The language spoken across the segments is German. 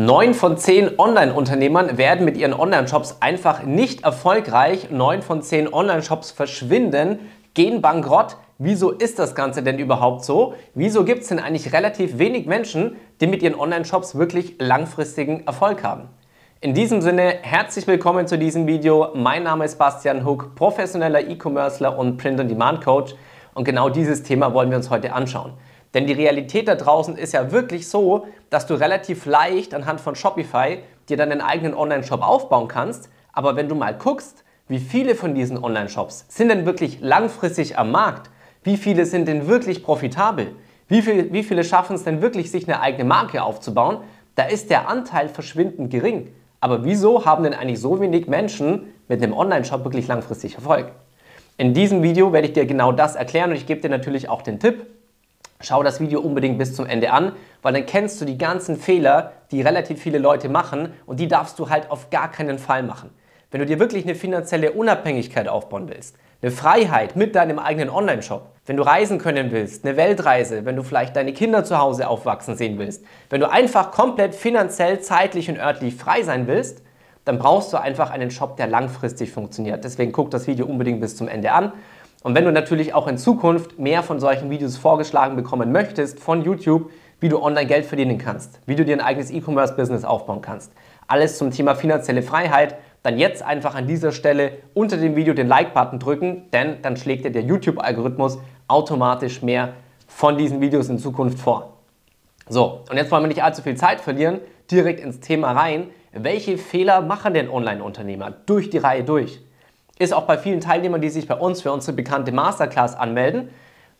Neun von zehn Online-Unternehmern werden mit ihren Online-Shops einfach nicht erfolgreich. Neun von zehn Online-Shops verschwinden, gehen bankrott. Wieso ist das Ganze denn überhaupt so? Wieso gibt es denn eigentlich relativ wenig Menschen, die mit ihren Online-Shops wirklich langfristigen Erfolg haben? In diesem Sinne, herzlich willkommen zu diesem Video. Mein Name ist Bastian Huck, professioneller E-Commercer und Print-on-Demand-Coach. Und genau dieses Thema wollen wir uns heute anschauen. Denn die Realität da draußen ist ja wirklich so, dass du relativ leicht anhand von Shopify dir deinen eigenen Online-Shop aufbauen kannst. Aber wenn du mal guckst, wie viele von diesen Online-Shops sind denn wirklich langfristig am Markt? Wie viele sind denn wirklich profitabel? Wie, viel, wie viele schaffen es denn wirklich, sich eine eigene Marke aufzubauen? Da ist der Anteil verschwindend gering. Aber wieso haben denn eigentlich so wenig Menschen mit einem Online-Shop wirklich langfristig Erfolg? In diesem Video werde ich dir genau das erklären und ich gebe dir natürlich auch den Tipp, Schau das Video unbedingt bis zum Ende an, weil dann kennst du die ganzen Fehler, die relativ viele Leute machen und die darfst du halt auf gar keinen Fall machen. Wenn du dir wirklich eine finanzielle Unabhängigkeit aufbauen willst, eine Freiheit mit deinem eigenen Online-Shop, wenn du reisen können willst, eine Weltreise, wenn du vielleicht deine Kinder zu Hause aufwachsen sehen willst, wenn du einfach komplett finanziell, zeitlich und örtlich frei sein willst, dann brauchst du einfach einen Shop, der langfristig funktioniert. Deswegen guck das Video unbedingt bis zum Ende an. Und wenn du natürlich auch in Zukunft mehr von solchen Videos vorgeschlagen bekommen möchtest von YouTube, wie du online Geld verdienen kannst, wie du dir ein eigenes E-Commerce-Business aufbauen kannst, alles zum Thema finanzielle Freiheit, dann jetzt einfach an dieser Stelle unter dem Video den Like-Button drücken, denn dann schlägt dir der YouTube-Algorithmus automatisch mehr von diesen Videos in Zukunft vor. So, und jetzt wollen wir nicht allzu viel Zeit verlieren, direkt ins Thema rein. Welche Fehler machen denn Online-Unternehmer durch die Reihe durch? Ist auch bei vielen Teilnehmern, die sich bei uns für unsere bekannte Masterclass anmelden.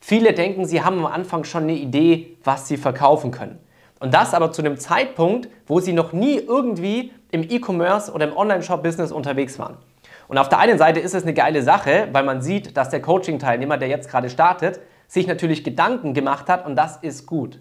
Viele denken, sie haben am Anfang schon eine Idee, was sie verkaufen können. Und das aber zu einem Zeitpunkt, wo sie noch nie irgendwie im E-Commerce oder im Online-Shop-Business unterwegs waren. Und auf der einen Seite ist es eine geile Sache, weil man sieht, dass der Coaching-Teilnehmer, der jetzt gerade startet, sich natürlich Gedanken gemacht hat und das ist gut.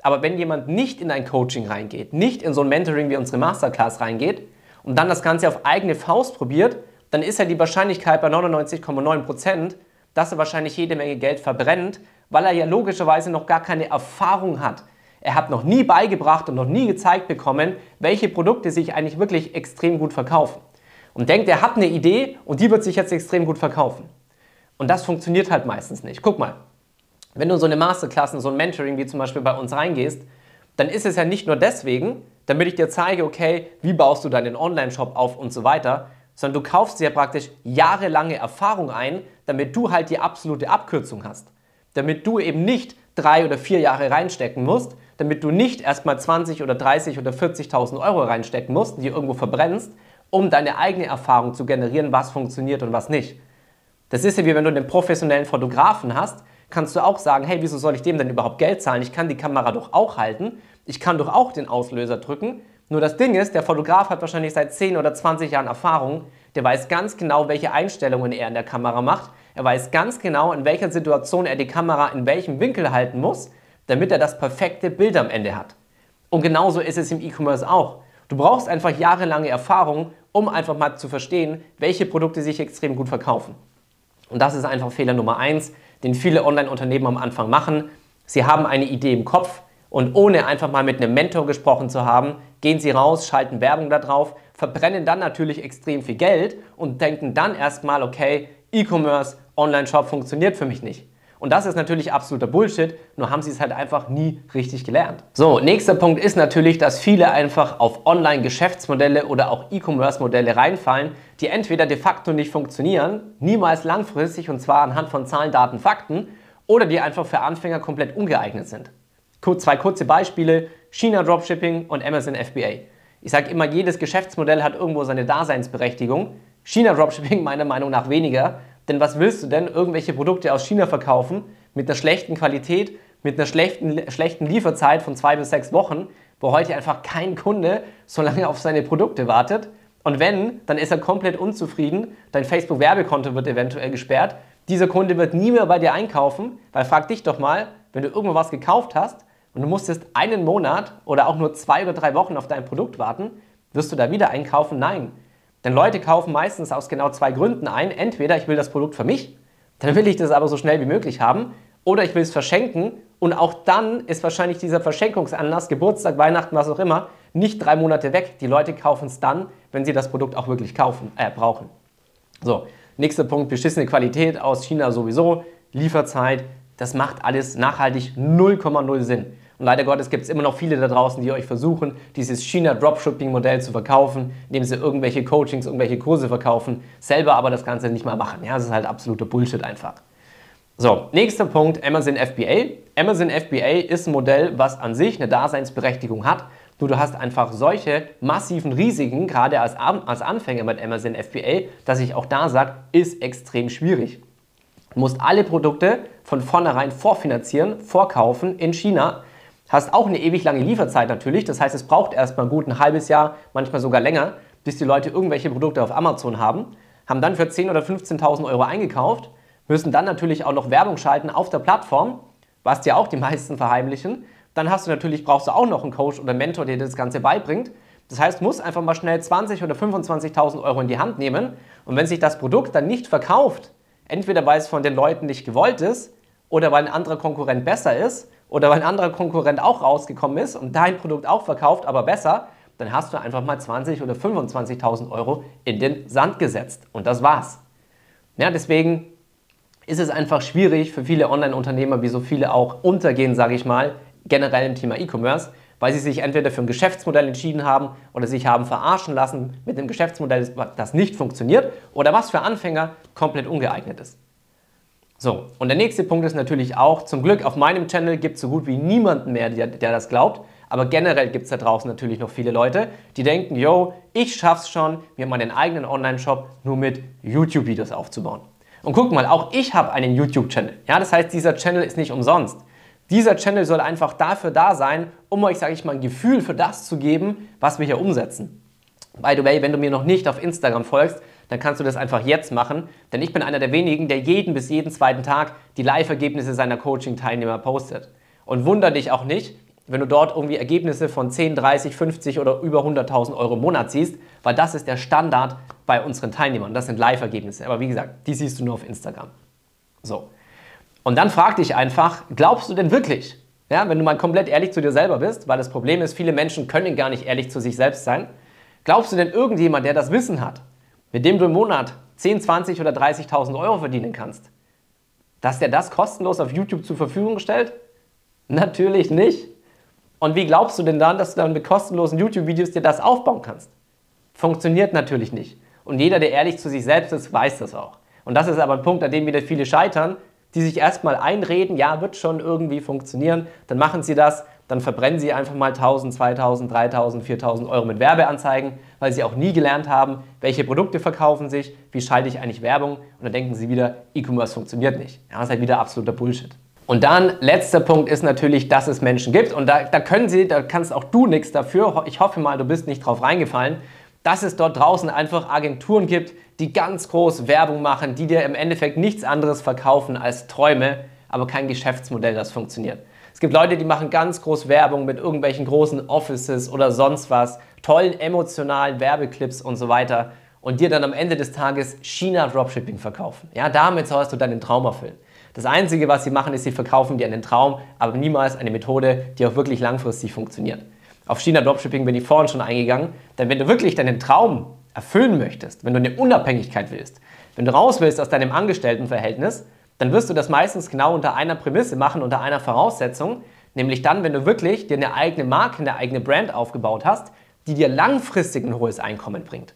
Aber wenn jemand nicht in ein Coaching reingeht, nicht in so ein Mentoring wie unsere Masterclass reingeht und dann das Ganze auf eigene Faust probiert, dann ist ja die Wahrscheinlichkeit bei 99,9%, dass er wahrscheinlich jede Menge Geld verbrennt, weil er ja logischerweise noch gar keine Erfahrung hat. Er hat noch nie beigebracht und noch nie gezeigt bekommen, welche Produkte sich eigentlich wirklich extrem gut verkaufen. Und denkt, er hat eine Idee und die wird sich jetzt extrem gut verkaufen. Und das funktioniert halt meistens nicht. Guck mal, wenn du in so eine Masterklasse, so ein Mentoring wie zum Beispiel bei uns reingehst, dann ist es ja nicht nur deswegen, damit ich dir zeige, okay, wie baust du deinen Online-Shop auf und so weiter, sondern du kaufst dir praktisch jahrelange Erfahrung ein, damit du halt die absolute Abkürzung hast. Damit du eben nicht drei oder vier Jahre reinstecken musst, damit du nicht erstmal 20 oder 30 oder 40.000 Euro reinstecken musst, die irgendwo verbrennst, um deine eigene Erfahrung zu generieren, was funktioniert und was nicht. Das ist ja wie wenn du einen professionellen Fotografen hast, kannst du auch sagen, hey, wieso soll ich dem denn überhaupt Geld zahlen? Ich kann die Kamera doch auch halten, ich kann doch auch den Auslöser drücken, nur das Ding ist, der Fotograf hat wahrscheinlich seit 10 oder 20 Jahren Erfahrung. Der weiß ganz genau, welche Einstellungen er in der Kamera macht. Er weiß ganz genau, in welcher Situation er die Kamera in welchem Winkel halten muss, damit er das perfekte Bild am Ende hat. Und genauso ist es im E-Commerce auch. Du brauchst einfach jahrelange Erfahrung, um einfach mal zu verstehen, welche Produkte sich extrem gut verkaufen. Und das ist einfach Fehler Nummer eins, den viele Online-Unternehmen am Anfang machen. Sie haben eine Idee im Kopf, und ohne einfach mal mit einem Mentor gesprochen zu haben, gehen sie raus, schalten Werbung da drauf, verbrennen dann natürlich extrem viel Geld und denken dann erstmal, okay, E-Commerce, Online-Shop funktioniert für mich nicht. Und das ist natürlich absoluter Bullshit, nur haben sie es halt einfach nie richtig gelernt. So, nächster Punkt ist natürlich, dass viele einfach auf Online-Geschäftsmodelle oder auch E-Commerce-Modelle reinfallen, die entweder de facto nicht funktionieren, niemals langfristig und zwar anhand von Zahlen, Daten, Fakten, oder die einfach für Anfänger komplett ungeeignet sind. Zwei kurze Beispiele, China Dropshipping und Amazon FBA. Ich sage immer, jedes Geschäftsmodell hat irgendwo seine Daseinsberechtigung. China Dropshipping meiner Meinung nach weniger, denn was willst du denn irgendwelche Produkte aus China verkaufen mit einer schlechten Qualität, mit einer schlechten, schlechten Lieferzeit von zwei bis sechs Wochen, wo heute einfach kein Kunde so lange auf seine Produkte wartet. Und wenn, dann ist er komplett unzufrieden, dein Facebook-Werbekonto wird eventuell gesperrt, dieser Kunde wird nie mehr bei dir einkaufen, weil frag dich doch mal, wenn du irgendwo was gekauft hast, und du musstest einen Monat oder auch nur zwei oder drei Wochen auf dein Produkt warten, wirst du da wieder einkaufen? Nein. Denn Leute kaufen meistens aus genau zwei Gründen ein. Entweder ich will das Produkt für mich, dann will ich das aber so schnell wie möglich haben, oder ich will es verschenken und auch dann ist wahrscheinlich dieser Verschenkungsanlass, Geburtstag, Weihnachten, was auch immer, nicht drei Monate weg. Die Leute kaufen es dann, wenn sie das Produkt auch wirklich kaufen, äh, brauchen. So, nächster Punkt, beschissene Qualität aus China sowieso, Lieferzeit, das macht alles nachhaltig 0,0 Sinn. Und leider Gottes gibt es immer noch viele da draußen, die euch versuchen, dieses China-Dropshipping-Modell zu verkaufen, indem sie irgendwelche Coachings, irgendwelche Kurse verkaufen, selber aber das Ganze nicht mal machen. Ja, das ist halt absoluter Bullshit einfach. So, nächster Punkt, Amazon FBA. Amazon FBA ist ein Modell, was an sich eine Daseinsberechtigung hat. Nur du hast einfach solche massiven Risiken, gerade als, als Anfänger mit Amazon FBA, dass ich auch da sage, ist extrem schwierig. Du musst alle Produkte von vornherein vorfinanzieren, vorkaufen in China. Hast auch eine ewig lange Lieferzeit natürlich. Das heißt, es braucht erstmal gut ein halbes Jahr, manchmal sogar länger, bis die Leute irgendwelche Produkte auf Amazon haben. Haben dann für 10.000 oder 15.000 Euro eingekauft müssen dann natürlich auch noch Werbung schalten auf der Plattform, was dir auch die meisten verheimlichen. Dann hast du natürlich, brauchst du auch noch einen Coach oder Mentor, der dir das Ganze beibringt. Das heißt, du musst einfach mal schnell 20.000 oder 25.000 Euro in die Hand nehmen. Und wenn sich das Produkt dann nicht verkauft, entweder weil es von den Leuten nicht gewollt ist oder weil ein anderer Konkurrent besser ist oder weil ein anderer Konkurrent auch rausgekommen ist und dein Produkt auch verkauft, aber besser, dann hast du einfach mal 20.000 oder 25.000 Euro in den Sand gesetzt. Und das war's. Ja, deswegen ist es einfach schwierig für viele Online-Unternehmer, wie so viele auch untergehen, sage ich mal, generell im Thema E-Commerce, weil sie sich entweder für ein Geschäftsmodell entschieden haben oder sich haben verarschen lassen mit einem Geschäftsmodell, das nicht funktioniert oder was für Anfänger komplett ungeeignet ist. So, und der nächste Punkt ist natürlich auch, zum Glück auf meinem Channel gibt es so gut wie niemanden mehr, der, der das glaubt, aber generell gibt es da draußen natürlich noch viele Leute, die denken, yo, ich schaff's schon, mir meinen eigenen Online-Shop nur mit YouTube-Videos aufzubauen. Und guck mal, auch ich habe einen YouTube-Channel. Ja, das heißt, dieser Channel ist nicht umsonst. Dieser Channel soll einfach dafür da sein, um euch, sage ich mal, ein Gefühl für das zu geben, was wir hier umsetzen. By the way, wenn du mir noch nicht auf Instagram folgst, dann kannst du das einfach jetzt machen, denn ich bin einer der wenigen, der jeden bis jeden zweiten Tag die Live-Ergebnisse seiner Coaching-Teilnehmer postet. Und wunder dich auch nicht, wenn du dort irgendwie Ergebnisse von 10, 30, 50 oder über 100.000 Euro im Monat siehst, weil das ist der Standard bei unseren Teilnehmern. Das sind Live-Ergebnisse. Aber wie gesagt, die siehst du nur auf Instagram. So. Und dann frag dich einfach, glaubst du denn wirklich, ja, wenn du mal komplett ehrlich zu dir selber bist, weil das Problem ist, viele Menschen können gar nicht ehrlich zu sich selbst sein, glaubst du denn irgendjemand, der das Wissen hat, mit dem du im Monat 10, 20 oder 30.000 Euro verdienen kannst, dass der das kostenlos auf YouTube zur Verfügung stellt? Natürlich nicht. Und wie glaubst du denn dann, dass du dann mit kostenlosen YouTube-Videos dir das aufbauen kannst? Funktioniert natürlich nicht. Und jeder, der ehrlich zu sich selbst ist, weiß das auch. Und das ist aber ein Punkt, an dem wieder viele scheitern, die sich erstmal einreden, ja, wird schon irgendwie funktionieren, dann machen sie das, dann verbrennen sie einfach mal 1000, 2000, 3000, 4000 Euro mit Werbeanzeigen, weil sie auch nie gelernt haben, welche Produkte verkaufen sich, wie schalte ich eigentlich Werbung und dann denken sie wieder, E-Commerce funktioniert nicht. Ja, das ist halt wieder absoluter Bullshit. Und dann, letzter Punkt ist natürlich, dass es Menschen gibt. Und da, da können sie, da kannst auch du nichts dafür. Ich hoffe mal, du bist nicht drauf reingefallen, dass es dort draußen einfach Agenturen gibt, die ganz groß Werbung machen, die dir im Endeffekt nichts anderes verkaufen als Träume, aber kein Geschäftsmodell, das funktioniert. Es gibt Leute, die machen ganz groß Werbung mit irgendwelchen großen Offices oder sonst was, tollen emotionalen Werbeclips und so weiter und dir dann am Ende des Tages China Dropshipping verkaufen. Ja, damit sollst du deinen Traum erfüllen. Das Einzige, was sie machen, ist, sie verkaufen dir einen Traum, aber niemals eine Methode, die auch wirklich langfristig funktioniert. Auf China Dropshipping bin ich vorhin schon eingegangen, denn wenn du wirklich deinen Traum erfüllen möchtest, wenn du eine Unabhängigkeit willst, wenn du raus willst aus deinem Angestelltenverhältnis, dann wirst du das meistens genau unter einer Prämisse machen, unter einer Voraussetzung, nämlich dann, wenn du wirklich dir eine eigene Marke, eine eigene Brand aufgebaut hast, die dir langfristig ein hohes Einkommen bringt.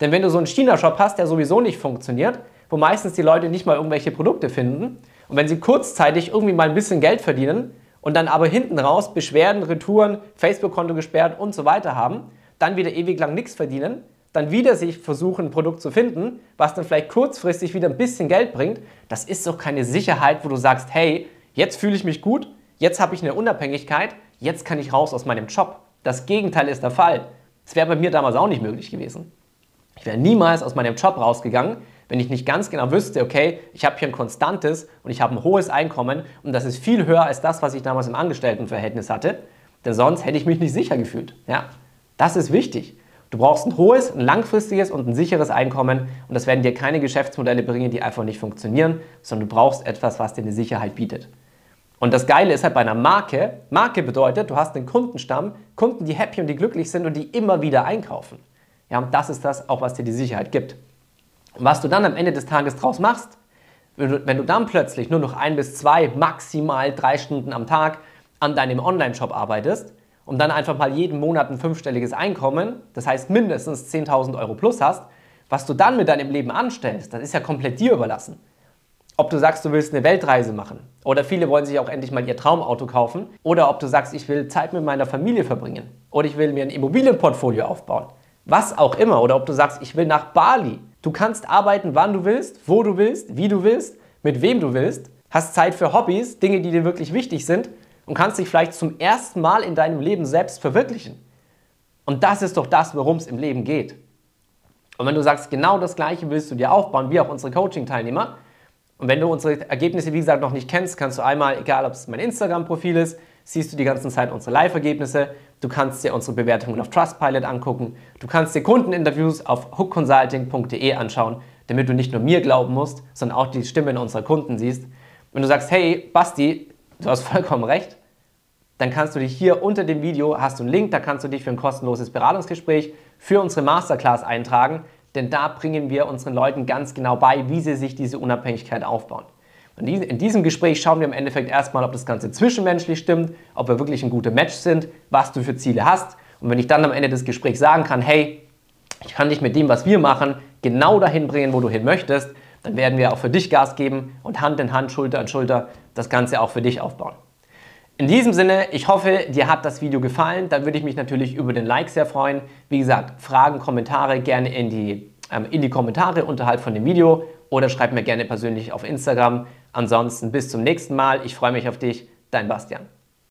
Denn wenn du so einen China-Shop hast, der sowieso nicht funktioniert, wo meistens die Leute nicht mal irgendwelche Produkte finden, und wenn sie kurzzeitig irgendwie mal ein bisschen Geld verdienen und dann aber hinten raus Beschwerden, Retouren, Facebook-Konto gesperrt und so weiter haben, dann wieder ewig lang nichts verdienen, dann wieder sich versuchen, ein Produkt zu finden, was dann vielleicht kurzfristig wieder ein bisschen Geld bringt, das ist doch keine Sicherheit, wo du sagst, hey, jetzt fühle ich mich gut, jetzt habe ich eine Unabhängigkeit, jetzt kann ich raus aus meinem Job. Das Gegenteil ist der Fall. Das wäre bei mir damals auch nicht möglich gewesen. Ich wäre niemals aus meinem Job rausgegangen, wenn ich nicht ganz genau wüsste, okay, ich habe hier ein konstantes und ich habe ein hohes Einkommen und das ist viel höher als das, was ich damals im Angestelltenverhältnis hatte, denn sonst hätte ich mich nicht sicher gefühlt. Ja? Das ist wichtig. Du brauchst ein hohes, ein langfristiges und ein sicheres Einkommen und das werden dir keine Geschäftsmodelle bringen, die einfach nicht funktionieren, sondern du brauchst etwas, was dir eine Sicherheit bietet. Und das Geile ist halt bei einer Marke, Marke bedeutet, du hast einen Kundenstamm, Kunden, die happy und die glücklich sind und die immer wieder einkaufen. Ja, und das ist das auch, was dir die Sicherheit gibt. Und was du dann am Ende des Tages draus machst, wenn du, wenn du dann plötzlich nur noch ein bis zwei, maximal drei Stunden am Tag an deinem Online-Shop arbeitest und dann einfach mal jeden Monat ein fünfstelliges Einkommen, das heißt mindestens 10.000 Euro plus hast, was du dann mit deinem Leben anstellst, das ist ja komplett dir überlassen. Ob du sagst, du willst eine Weltreise machen oder viele wollen sich auch endlich mal ihr Traumauto kaufen oder ob du sagst, ich will Zeit mit meiner Familie verbringen oder ich will mir ein Immobilienportfolio aufbauen. Was auch immer oder ob du sagst, ich will nach Bali. Du kannst arbeiten, wann du willst, wo du willst, wie du willst, mit wem du willst, hast Zeit für Hobbys, Dinge, die dir wirklich wichtig sind und kannst dich vielleicht zum ersten Mal in deinem Leben selbst verwirklichen. Und das ist doch das, worum es im Leben geht. Und wenn du sagst, genau das Gleiche willst du dir aufbauen, wie auch unsere Coaching-Teilnehmer, und wenn du unsere Ergebnisse, wie gesagt, noch nicht kennst, kannst du einmal, egal ob es mein Instagram-Profil ist, siehst du die ganze Zeit unsere Live-Ergebnisse. Du kannst dir unsere Bewertungen auf Trustpilot angucken. Du kannst dir Kundeninterviews auf hookconsulting.de anschauen, damit du nicht nur mir glauben musst, sondern auch die Stimmen unserer Kunden siehst. Wenn du sagst, hey, Basti, du hast vollkommen recht, dann kannst du dich hier unter dem Video, hast du einen Link, da kannst du dich für ein kostenloses Beratungsgespräch für unsere Masterclass eintragen denn da bringen wir unseren Leuten ganz genau bei, wie sie sich diese Unabhängigkeit aufbauen. In diesem Gespräch schauen wir im Endeffekt erstmal, ob das Ganze zwischenmenschlich stimmt, ob wir wirklich ein guter Match sind, was du für Ziele hast. Und wenn ich dann am Ende des Gesprächs sagen kann, hey, ich kann dich mit dem, was wir machen, genau dahin bringen, wo du hin möchtest, dann werden wir auch für dich Gas geben und Hand in Hand, Schulter an Schulter das Ganze auch für dich aufbauen. In diesem Sinne, ich hoffe, dir hat das Video gefallen. Dann würde ich mich natürlich über den Like sehr freuen. Wie gesagt, Fragen, Kommentare gerne in die, ähm, in die Kommentare unterhalb von dem Video oder schreib mir gerne persönlich auf Instagram. Ansonsten bis zum nächsten Mal. Ich freue mich auf dich. Dein Bastian.